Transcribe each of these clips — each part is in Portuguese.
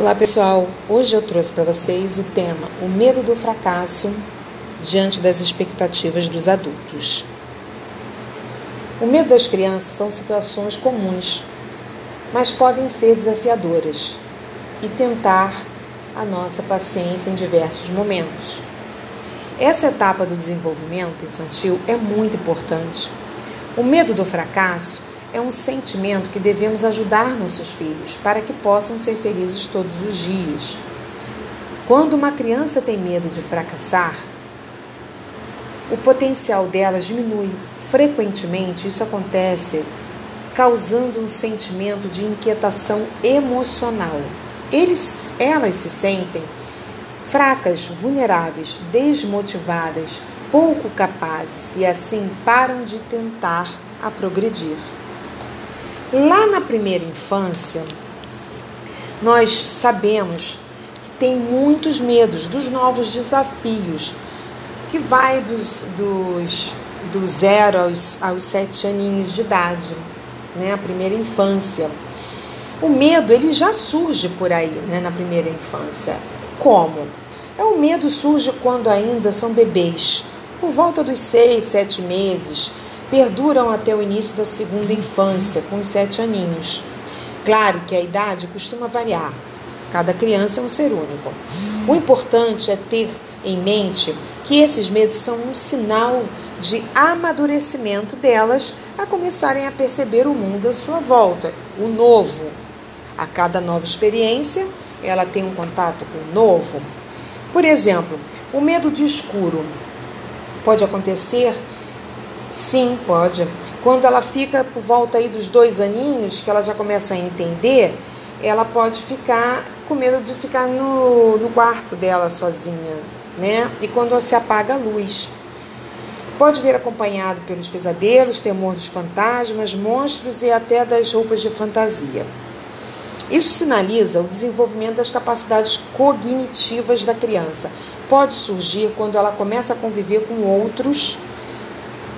Olá pessoal, hoje eu trouxe para vocês o tema O medo do fracasso diante das expectativas dos adultos. O medo das crianças são situações comuns, mas podem ser desafiadoras e tentar a nossa paciência em diversos momentos. Essa etapa do desenvolvimento infantil é muito importante. O medo do fracasso é um sentimento que devemos ajudar nossos filhos para que possam ser felizes todos os dias. Quando uma criança tem medo de fracassar, o potencial delas diminui. Frequentemente, isso acontece causando um sentimento de inquietação emocional. Eles, elas se sentem fracas, vulneráveis, desmotivadas, pouco capazes e assim param de tentar a progredir. Lá na primeira infância, nós sabemos que tem muitos medos dos novos desafios, que vai dos, dos, do zero aos, aos sete aninhos de idade, né? a primeira infância. O medo ele já surge por aí, né, na primeira infância. Como? É o medo surge quando ainda são bebês, por volta dos seis, sete meses, perduram até o início da segunda infância, com os sete aninhos. Claro que a idade costuma variar, cada criança é um ser único. O importante é ter em mente que esses medos são um sinal de amadurecimento delas a começarem a perceber o mundo à sua volta, o novo. A cada nova experiência, ela tem um contato com o novo. Por exemplo, o medo de escuro pode acontecer Sim, pode. Quando ela fica por volta aí dos dois aninhos, que ela já começa a entender, ela pode ficar com medo de ficar no, no quarto dela sozinha, né? E quando se apaga a luz. Pode vir acompanhado pelos pesadelos, temor dos fantasmas, monstros e até das roupas de fantasia. Isso sinaliza o desenvolvimento das capacidades cognitivas da criança. Pode surgir quando ela começa a conviver com outros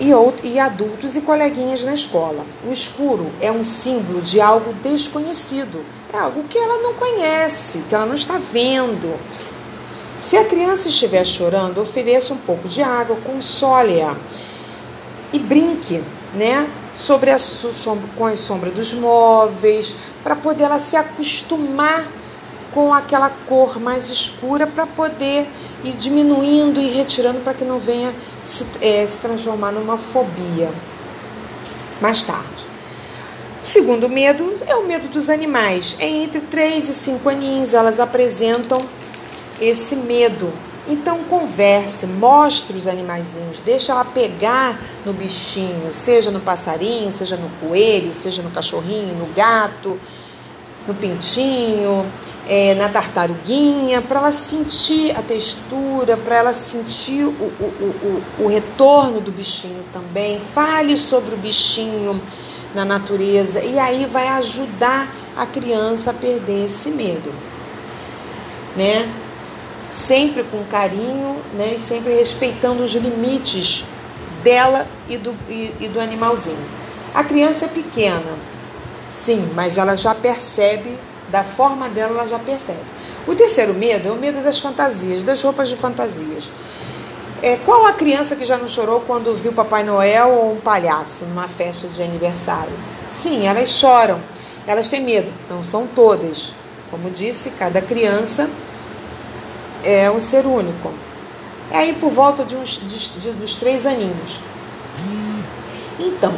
e, e adultos e coleguinhas na escola. O escuro é um símbolo de algo desconhecido, é algo que ela não conhece, que ela não está vendo. Se a criança estiver chorando, ofereça um pouco de água, console-a e brinque, né? Sobre a sombra, com a sombra dos móveis, para poder ela se acostumar com aquela cor mais escura para poder ir diminuindo e retirando para que não venha se, é, se transformar numa fobia mais tarde. O segundo medo é o medo dos animais. É entre 3 e 5 aninhos elas apresentam esse medo. Então converse, mostre os animaizinhos, deixa ela pegar no bichinho, seja no passarinho, seja no coelho, seja no cachorrinho, no gato, no pintinho, é, na tartaruguinha, para ela sentir a textura, para ela sentir o, o, o, o retorno do bichinho também. Fale sobre o bichinho na natureza e aí vai ajudar a criança a perder esse medo, né? Sempre com carinho, né? E sempre respeitando os limites dela e do, e, e do animalzinho. A criança é pequena, sim, mas ela já percebe da forma dela, ela já percebe. O terceiro medo é o medo das fantasias, das roupas de fantasias. É, qual a criança que já não chorou quando viu Papai Noel ou um palhaço numa festa de aniversário? Sim, elas choram. Elas têm medo. Não são todas. Como disse, cada criança é um ser único. É aí por volta de uns de, de, dos três aninhos. Então,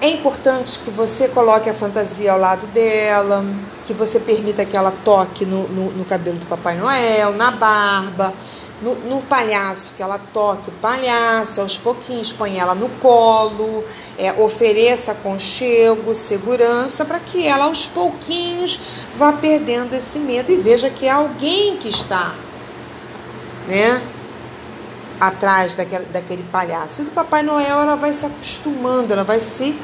é importante que você coloque a fantasia ao lado dela, que você permita que ela toque no, no, no cabelo do Papai Noel, na barba, no, no, palhaço, que ela toque o palhaço, aos pouquinhos põe ela no colo, é, ofereça aconchego, segurança, para que ela aos pouquinhos vá perdendo esse medo e veja que é alguém que está, né? Atrás daquele, daquele palhaço. E do Papai Noel ela vai se acostumando, ela vai se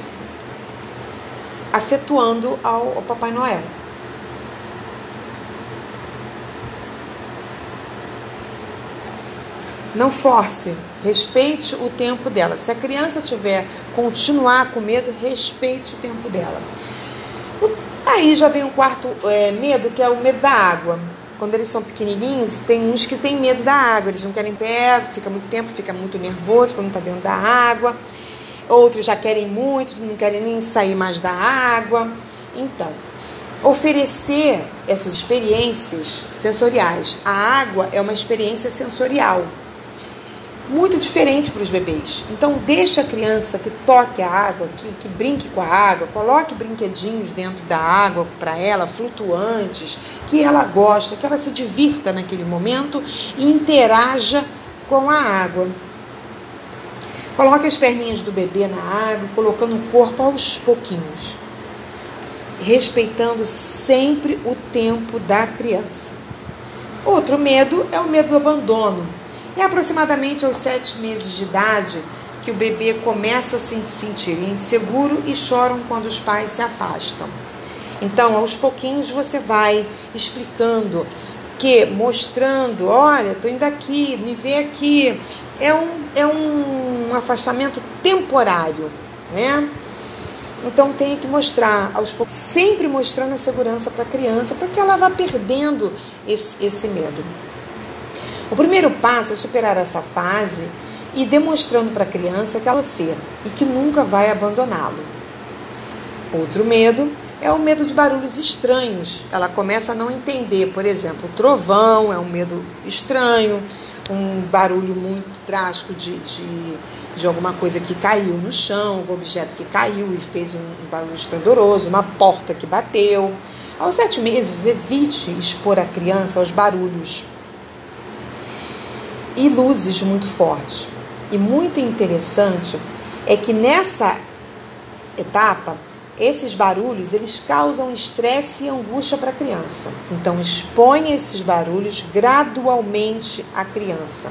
afetuando ao, ao Papai Noel. Não force, respeite o tempo dela. Se a criança tiver continuar com medo, respeite o tempo dela. Aí já vem o quarto é, medo, que é o medo da água. Quando eles são pequenininhos, tem uns que têm medo da água, eles não querem pé, fica muito tempo, fica muito nervoso quando está dentro da água. Outros já querem muito, não querem nem sair mais da água. Então, oferecer essas experiências sensoriais. A água é uma experiência sensorial muito diferente para os bebês. Então, deixe a criança que toque a água, que, que brinque com a água, coloque brinquedinhos dentro da água para ela, flutuantes, que ela gosta, que ela se divirta naquele momento e interaja com a água. Coloque as perninhas do bebê na água, colocando o corpo aos pouquinhos, respeitando sempre o tempo da criança. Outro medo é o medo do abandono é aproximadamente aos sete meses de idade que o bebê começa a se sentir inseguro e choram quando os pais se afastam. Então, aos pouquinhos você vai explicando que mostrando, olha, tô indo aqui, me vê aqui. É um, é um afastamento temporário, né? Então tem que mostrar aos poucos, sempre mostrando a segurança para a criança, para que ela vá perdendo esse, esse medo. O primeiro passo é superar essa fase e demonstrando para a criança que ela é você e que nunca vai abandoná-lo. Outro medo é o medo de barulhos estranhos. Ela começa a não entender, por exemplo, o trovão é um medo estranho, um barulho muito drástico de, de, de alguma coisa que caiu no chão, um objeto que caiu e fez um, um barulho estrondoroso, uma porta que bateu. Aos sete meses, evite expor a criança aos barulhos e luzes muito fortes. E muito interessante é que nessa etapa, esses barulhos eles causam estresse e angústia para a criança. Então exponha esses barulhos gradualmente à criança.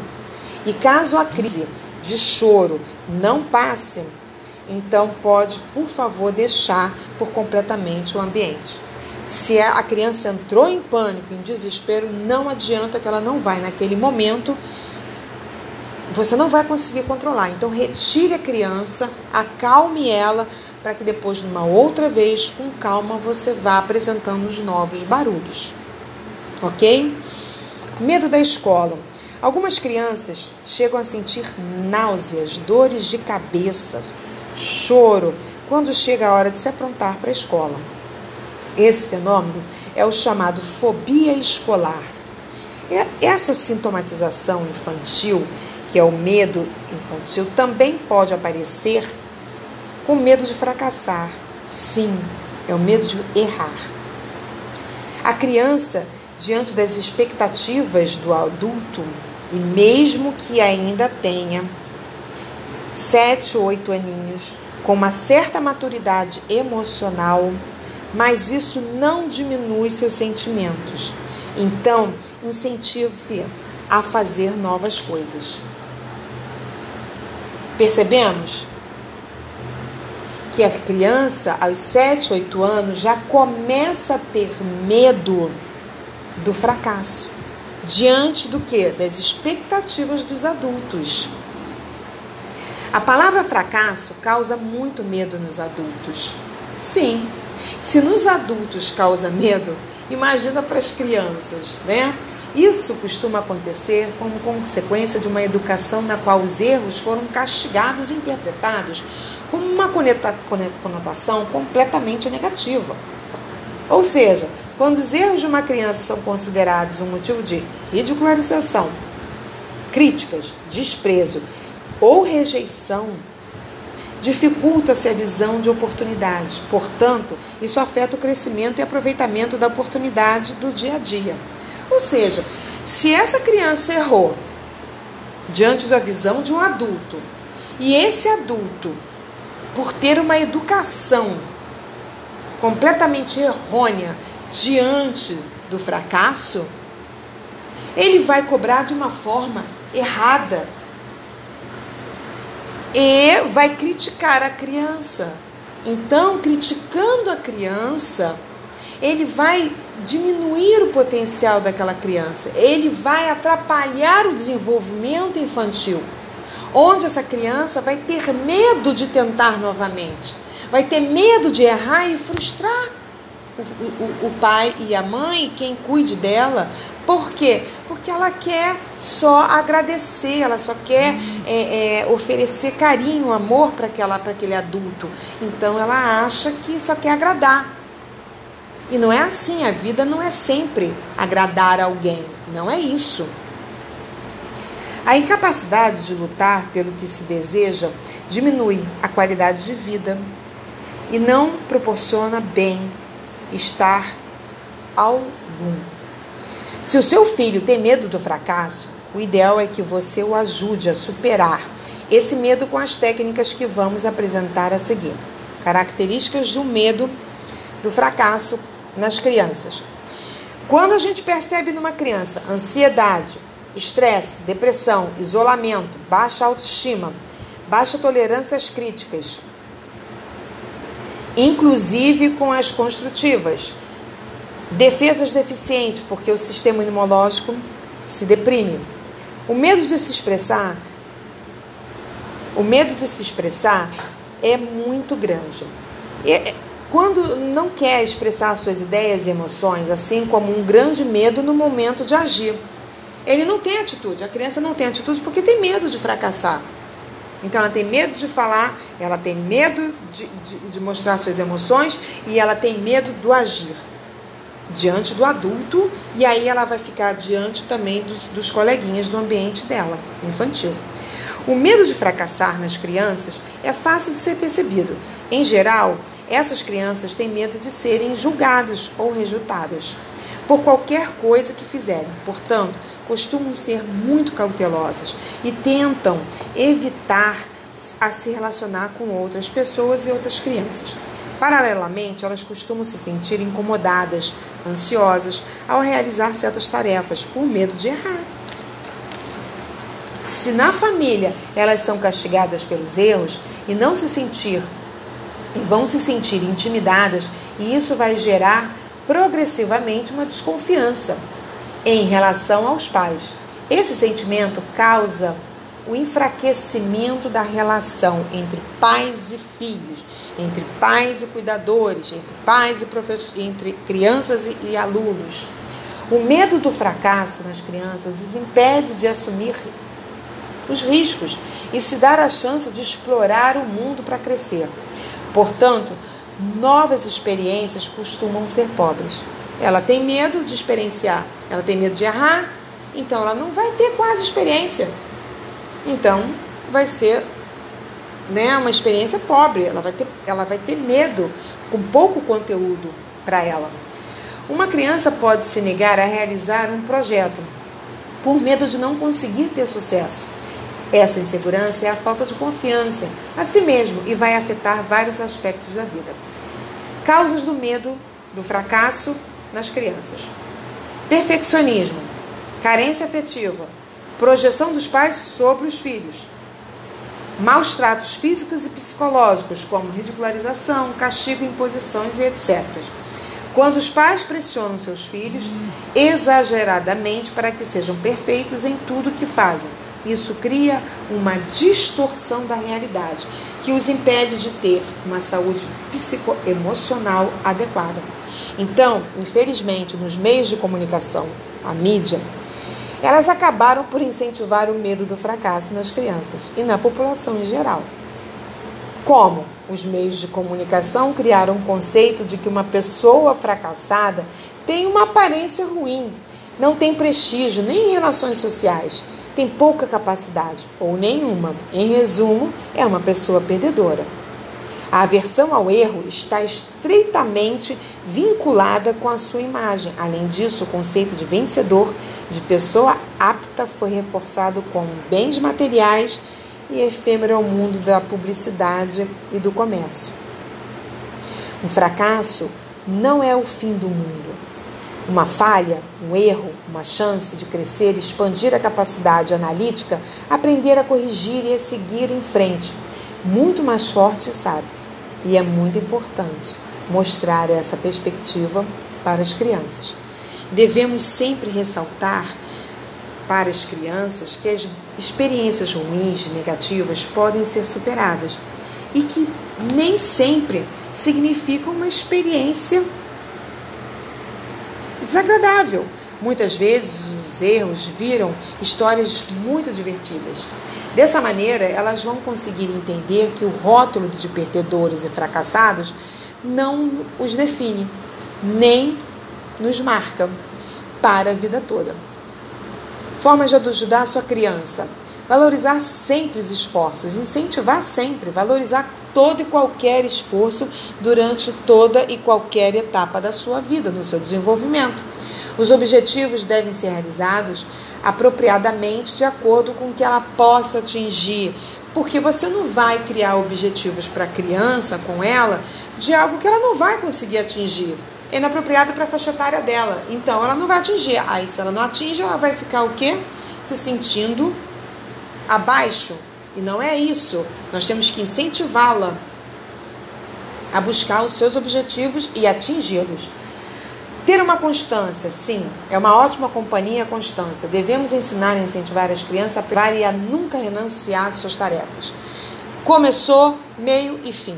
E caso a crise de choro não passe, então pode, por favor, deixar por completamente o ambiente. Se a criança entrou em pânico, em desespero, não adianta que ela não vai naquele momento você não vai conseguir controlar. Então, retire a criança, acalme ela, para que depois, numa outra vez, com calma, você vá apresentando os novos barulhos. Ok? Medo da escola. Algumas crianças chegam a sentir náuseas, dores de cabeça, choro, quando chega a hora de se aprontar para a escola. Esse fenômeno é o chamado fobia escolar. Essa sintomatização infantil que é o medo infantil, também pode aparecer com medo de fracassar. Sim, é o medo de errar. A criança, diante das expectativas do adulto, e mesmo que ainda tenha sete ou oito aninhos, com uma certa maturidade emocional, mas isso não diminui seus sentimentos. Então, incentive a fazer novas coisas. Percebemos que a criança, aos 7, 8 anos, já começa a ter medo do fracasso. Diante do que? Das expectativas dos adultos. A palavra fracasso causa muito medo nos adultos. Sim. Se nos adultos causa medo, imagina para as crianças, né? Isso costuma acontecer como consequência de uma educação na qual os erros foram castigados e interpretados como uma conotação completamente negativa. Ou seja, quando os erros de uma criança são considerados um motivo de ridicularização, críticas, desprezo ou rejeição, dificulta-se a visão de oportunidade. Portanto, isso afeta o crescimento e aproveitamento da oportunidade do dia a dia. Ou seja, se essa criança errou diante da visão de um adulto, e esse adulto, por ter uma educação completamente errônea diante do fracasso, ele vai cobrar de uma forma errada e vai criticar a criança. Então, criticando a criança, ele vai diminuir o potencial daquela criança, ele vai atrapalhar o desenvolvimento infantil, onde essa criança vai ter medo de tentar novamente, vai ter medo de errar e frustrar o, o, o pai e a mãe, quem cuide dela. Por quê? Porque ela quer só agradecer, ela só quer é, é, oferecer carinho, amor para aquele adulto. Então ela acha que só quer agradar. E não é assim, a vida não é sempre agradar alguém, não é isso. A incapacidade de lutar pelo que se deseja diminui a qualidade de vida e não proporciona bem-estar algum. Se o seu filho tem medo do fracasso, o ideal é que você o ajude a superar esse medo com as técnicas que vamos apresentar a seguir. Características do medo do fracasso nas crianças. Quando a gente percebe numa criança ansiedade, estresse, depressão, isolamento, baixa autoestima, baixa tolerância às críticas, inclusive com as construtivas, defesas deficientes, porque o sistema imunológico se deprime. O medo de se expressar, o medo de se expressar é muito grande. É, quando não quer expressar suas ideias e emoções, assim como um grande medo no momento de agir. Ele não tem atitude, a criança não tem atitude porque tem medo de fracassar. Então ela tem medo de falar, ela tem medo de, de, de mostrar suas emoções e ela tem medo do agir diante do adulto e aí ela vai ficar diante também dos, dos coleguinhas do ambiente dela, infantil. O medo de fracassar nas crianças é fácil de ser percebido. Em geral, essas crianças têm medo de serem julgadas ou rejeitadas por qualquer coisa que fizerem. Portanto, costumam ser muito cautelosas e tentam evitar a se relacionar com outras pessoas e outras crianças. Paralelamente, elas costumam se sentir incomodadas, ansiosas ao realizar certas tarefas por medo de errar. Se na família elas são castigadas pelos erros e não se sentir e vão se sentir intimidadas, e isso vai gerar progressivamente uma desconfiança em relação aos pais. Esse sentimento causa o enfraquecimento da relação entre pais e filhos, entre pais e cuidadores, entre pais e professores, entre crianças e, e alunos. O medo do fracasso nas crianças os impede de assumir os riscos e se dar a chance de explorar o mundo para crescer. Portanto, novas experiências costumam ser pobres. Ela tem medo de experienciar, ela tem medo de errar, então ela não vai ter quase experiência. Então, vai ser né, uma experiência pobre, ela vai ter, ela vai ter medo, com pouco conteúdo para ela. Uma criança pode se negar a realizar um projeto por medo de não conseguir ter sucesso. Essa insegurança é a falta de confiança a si mesmo e vai afetar vários aspectos da vida. Causas do medo do fracasso nas crianças: perfeccionismo, carência afetiva, projeção dos pais sobre os filhos, maus tratos físicos e psicológicos, como ridicularização, castigo, imposições e etc. Quando os pais pressionam seus filhos exageradamente para que sejam perfeitos em tudo que fazem isso cria uma distorção da realidade que os impede de ter uma saúde psicoemocional adequada. Então, infelizmente, nos meios de comunicação, a mídia, elas acabaram por incentivar o medo do fracasso nas crianças e na população em geral. Como os meios de comunicação criaram o conceito de que uma pessoa fracassada tem uma aparência ruim, não tem prestígio nem em relações sociais tem pouca capacidade ou nenhuma. Em resumo, é uma pessoa perdedora. A aversão ao erro está estreitamente vinculada com a sua imagem. Além disso, o conceito de vencedor, de pessoa apta, foi reforçado com bens materiais e efêmero ao mundo da publicidade e do comércio. Um fracasso não é o fim do mundo. Uma falha, um erro, uma chance de crescer, expandir a capacidade analítica, aprender a corrigir e a seguir em frente, muito mais forte, sabe? E é muito importante mostrar essa perspectiva para as crianças. Devemos sempre ressaltar para as crianças que as experiências ruins, negativas, podem ser superadas e que nem sempre significam uma experiência desagradável. Muitas vezes os erros viram histórias muito divertidas. Dessa maneira, elas vão conseguir entender que o rótulo de perdedores e fracassados não os define, nem nos marca para a vida toda. Formas de ajudar a sua criança. Valorizar sempre os esforços, incentivar sempre, valorizar todo e qualquer esforço durante toda e qualquer etapa da sua vida, no seu desenvolvimento. Os objetivos devem ser realizados apropriadamente de acordo com o que ela possa atingir, porque você não vai criar objetivos para a criança com ela de algo que ela não vai conseguir atingir. É inapropriado para a faixa etária dela. Então ela não vai atingir. Aí se ela não atinge, ela vai ficar o quê? Se sentindo abaixo. E não é isso. Nós temos que incentivá-la a buscar os seus objetivos e atingi-los. Ter uma constância, sim, é uma ótima companhia a constância. Devemos ensinar e incentivar as crianças a privar e a nunca renunciar às suas tarefas. Começou, meio e fim.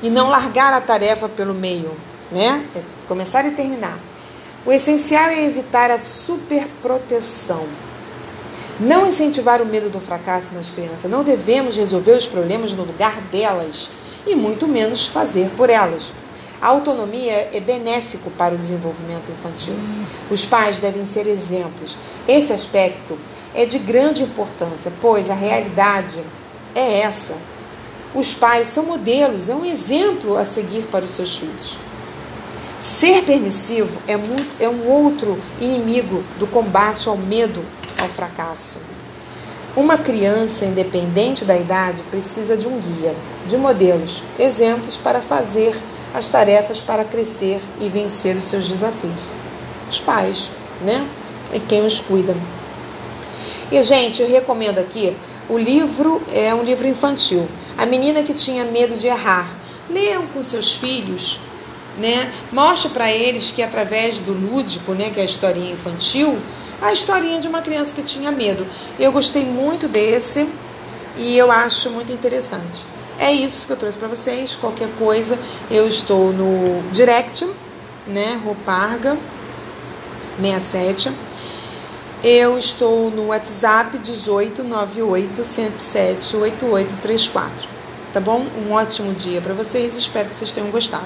E não largar a tarefa pelo meio, né? É começar e terminar. O essencial é evitar a superproteção. Não incentivar o medo do fracasso nas crianças. Não devemos resolver os problemas no lugar delas e muito menos fazer por elas. A autonomia é benéfico para o desenvolvimento infantil. Os pais devem ser exemplos. Esse aspecto é de grande importância, pois a realidade é essa. Os pais são modelos, é um exemplo a seguir para os seus filhos. Ser permissivo é, muito, é um outro inimigo do combate ao medo ao fracasso. Uma criança, independente da idade, precisa de um guia, de modelos, exemplos para fazer as tarefas para crescer e vencer os seus desafios. Os pais, né? E quem os cuida. E, gente, eu recomendo aqui o livro, é um livro infantil. A menina que tinha medo de errar. Leiam com seus filhos, né? Mostre para eles que através do lúdico, né, que é a historinha infantil, a historinha de uma criança que tinha medo. Eu gostei muito desse e eu acho muito interessante. É isso que eu trouxe para vocês. Qualquer coisa, eu estou no direct, né? Rouparga 67. Eu estou no WhatsApp 1898 107 8834. Tá bom? Um ótimo dia para vocês. Espero que vocês tenham gostado.